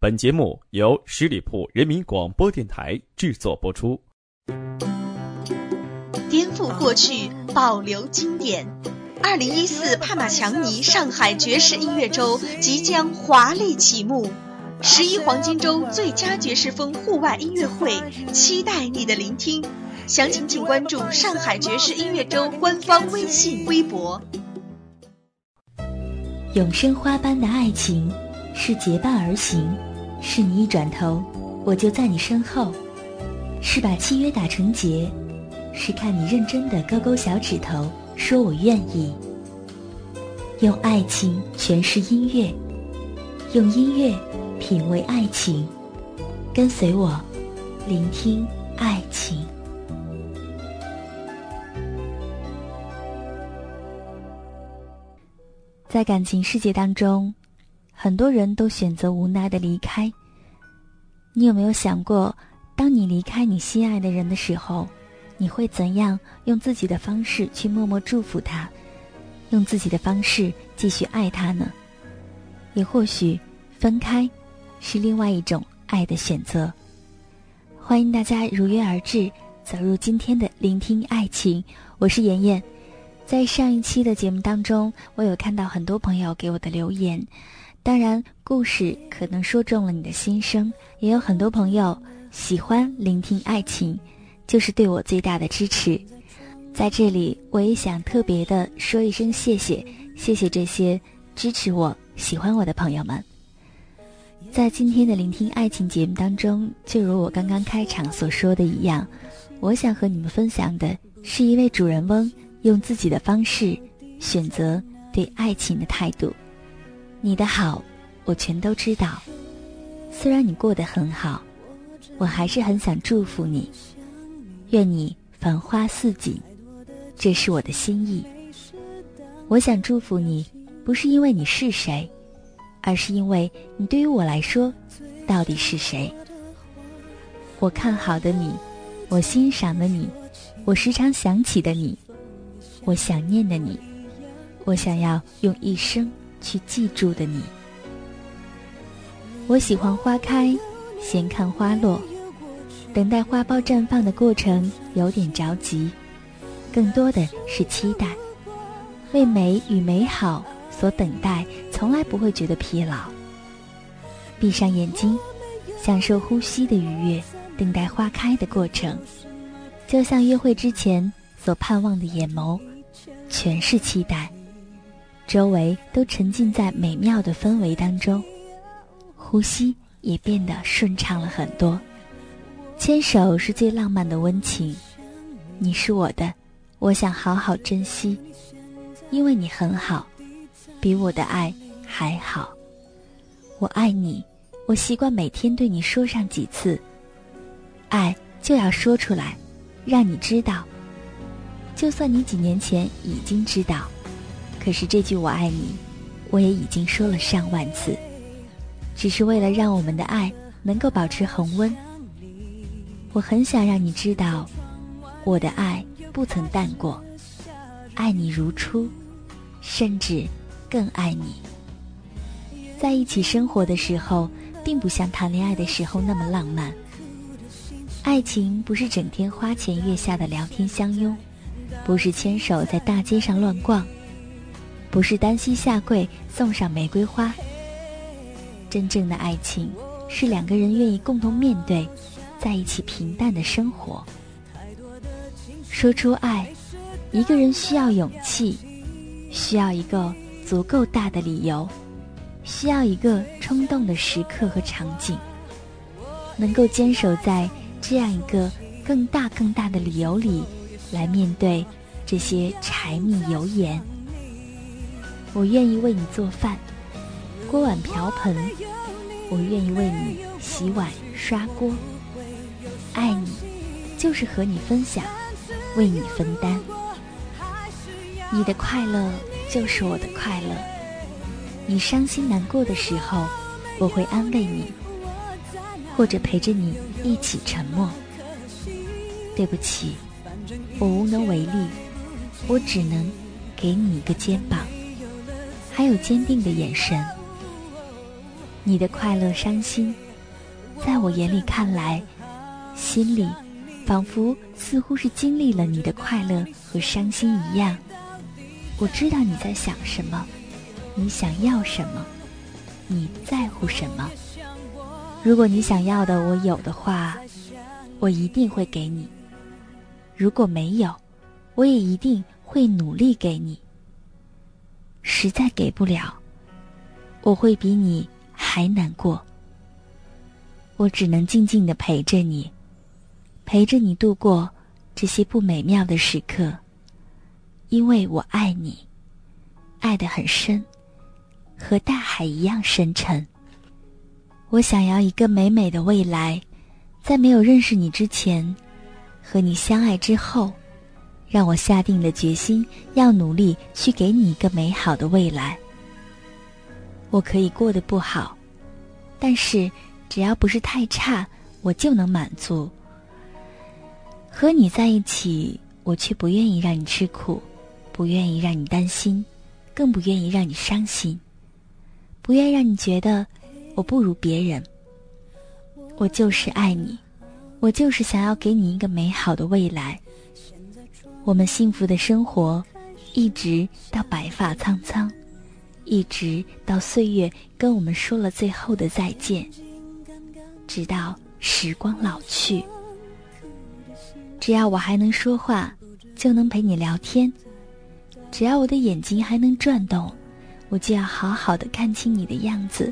本节目由十里铺人民广播电台制作播出。颠覆过去，保留经典。二零一四帕玛强尼上海爵士音乐周即将华丽启幕，十一黄金周最佳爵士风户外音乐会，期待你的聆听。详情请关注上海爵士音乐周官方微信、微博。永生花般的爱情是结伴而行，是你一转头我就在你身后，是把契约打成结，是看你认真的勾勾小指头，说我愿意。用爱情诠释音乐，用音乐品味爱情，跟随我，聆听爱情。在感情世界当中，很多人都选择无奈的离开。你有没有想过，当你离开你心爱的人的时候，你会怎样用自己的方式去默默祝福他，用自己的方式继续爱他呢？也或许，分开是另外一种爱的选择。欢迎大家如约而至，走入今天的聆听爱情。我是妍妍。在上一期的节目当中，我有看到很多朋友给我的留言，当然故事可能说中了你的心声，也有很多朋友喜欢聆听爱情，就是对我最大的支持。在这里，我也想特别的说一声谢谢，谢谢这些支持我、喜欢我的朋友们。在今天的聆听爱情节目当中，就如我刚刚开场所说的一样，我想和你们分享的是一位主人翁。用自己的方式选择对爱情的态度，你的好我全都知道。虽然你过得很好，我还是很想祝福你。愿你繁花似锦，这是我的心意。我想祝福你，不是因为你是谁，而是因为你对于我来说到底是谁。我看好的你，我欣赏的你，我时常想起的你。我想念的你，我想要用一生去记住的你。我喜欢花开，闲看花落，等待花苞绽放的过程有点着急，更多的是期待。为美与美好所等待，从来不会觉得疲劳。闭上眼睛，享受呼吸的愉悦，等待花开的过程，就像约会之前所盼望的眼眸。全是期待，周围都沉浸在美妙的氛围当中，呼吸也变得顺畅了很多。牵手是最浪漫的温情，你是我的，我想好好珍惜，因为你很好，比我的爱还好。我爱你，我习惯每天对你说上几次，爱就要说出来，让你知道。就算你几年前已经知道，可是这句“我爱你”，我也已经说了上万次，只是为了让我们的爱能够保持恒温。我很想让你知道，我的爱不曾淡过，爱你如初，甚至更爱你。在一起生活的时候，并不像谈恋爱的时候那么浪漫。爱情不是整天花前月下的聊天相拥。不是牵手在大街上乱逛，不是单膝下跪送上玫瑰花。真正的爱情是两个人愿意共同面对，在一起平淡的生活。说出爱，一个人需要勇气，需要一个足够大的理由，需要一个冲动的时刻和场景，能够坚守在这样一个更大更大的理由里，来面对。这些柴米油盐，我愿意为你做饭，锅碗瓢盆，我愿意为你洗碗刷锅。爱你，就是和你分享，为你分担。你的快乐就是我的快乐。你伤心难过的时候，我会安慰你，或者陪着你一起沉默。对不起，我无能为力。我只能给你一个肩膀，还有坚定的眼神。你的快乐、伤心，在我眼里看来，心里仿佛似乎是经历了你的快乐和伤心一样。我知道你在想什么，你想要什么，你在乎什么。如果你想要的我有的话，我一定会给你；如果没有，我也一定会努力给你。实在给不了，我会比你。还难过，我只能静静的陪着你，陪着你度过这些不美妙的时刻，因为我爱你，爱得很深，和大海一样深沉。我想要一个美美的未来，在没有认识你之前，和你相爱之后，让我下定了决心，要努力去给你一个美好的未来。我可以过得不好，但是只要不是太差，我就能满足。和你在一起，我却不愿意让你吃苦，不愿意让你担心，更不愿意让你伤心，不愿让你觉得我不如别人。我就是爱你，我就是想要给你一个美好的未来。我们幸福的生活，一直到白发苍苍。一直到岁月跟我们说了最后的再见，直到时光老去，只要我还能说话，就能陪你聊天；只要我的眼睛还能转动，我就要好好的看清你的样子；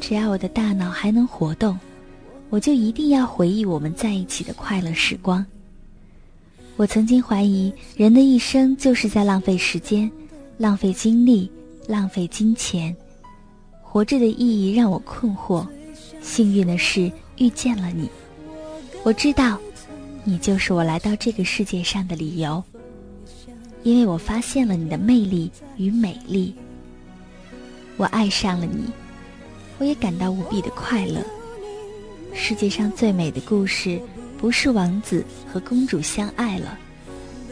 只要我的大脑还能活动，我就一定要回忆我们在一起的快乐时光。我曾经怀疑，人的一生就是在浪费时间，浪费精力。浪费金钱，活着的意义让我困惑。幸运的是遇见了你，我知道，你就是我来到这个世界上的理由。因为我发现了你的魅力与美丽，我爱上了你，我也感到无比的快乐。世界上最美的故事，不是王子和公主相爱了，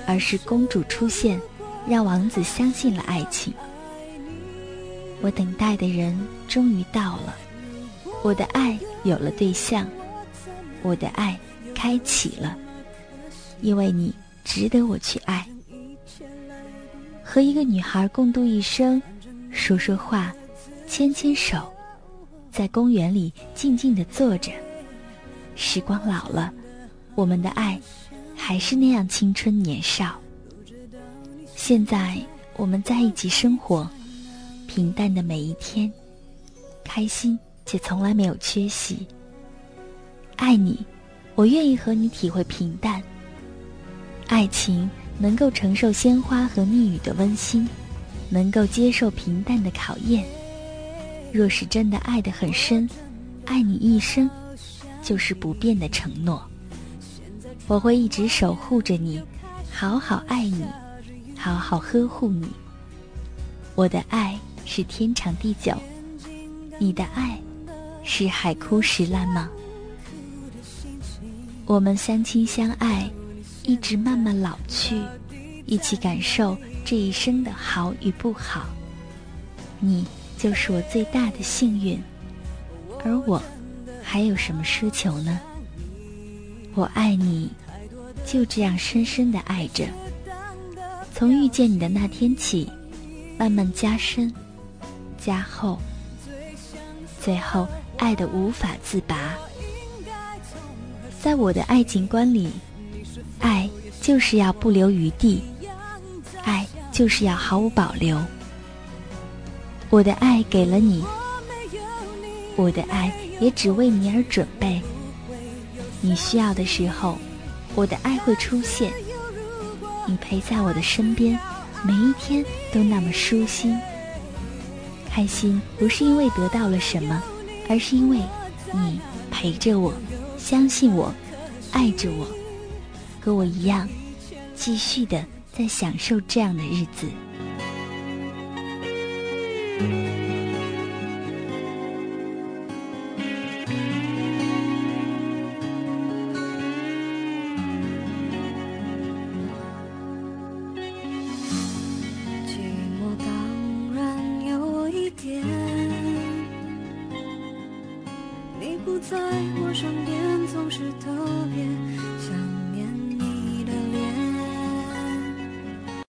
而是公主出现，让王子相信了爱情。我等待的人终于到了，我的爱有了对象，我的爱开启了，因为你值得我去爱。和一个女孩共度一生，说说话，牵牵手，在公园里静静的坐着。时光老了，我们的爱还是那样青春年少。现在我们在一起生活。平淡的每一天，开心且从来没有缺席。爱你，我愿意和你体会平淡。爱情能够承受鲜花和蜜语的温馨，能够接受平淡的考验。若是真的爱得很深，爱你一生，就是不变的承诺。我会一直守护着你，好好爱你，好好呵护你。我的爱。是天长地久，你的爱是海枯石烂吗？我们相亲相爱，一直慢慢老去，一起感受这一生的好与不好。你就是我最大的幸运，而我还有什么奢求呢？我爱你，就这样深深的爱着，从遇见你的那天起，慢慢加深。加厚，最后爱的无法自拔。在我的爱情观里，爱就是要不留余地，爱就是要毫无保留。我的爱给了你，我的爱也只为你而准备。你需要的时候，我的爱会出现。你陪在我的身边，每一天都那么舒心。开心不是因为得到了什么，而是因为你陪着我，相信我，爱着我，和我一样，继续的在享受这样的日子。